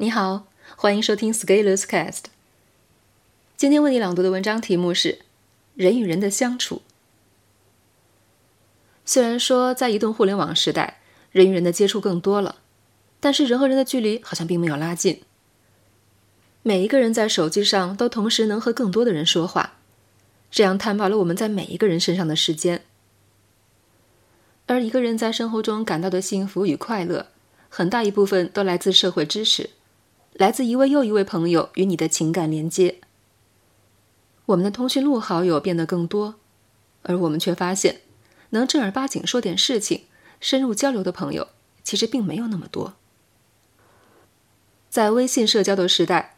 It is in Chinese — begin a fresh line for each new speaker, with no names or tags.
你好，欢迎收听 Scalers Cast。今天为你朗读的文章题目是“人与人的相处”。虽然说在移动互联网时代，人与人的接触更多了，但是人和人的距离好像并没有拉近。每一个人在手机上都同时能和更多的人说话，这样摊薄了我们在每一个人身上的时间。而一个人在生活中感到的幸福与快乐，很大一部分都来自社会支持，来自一位又一位朋友与你的情感连接。我们的通讯录好友变得更多，而我们却发现，能正儿八经说点事情、深入交流的朋友，其实并没有那么多。在微信社交的时代，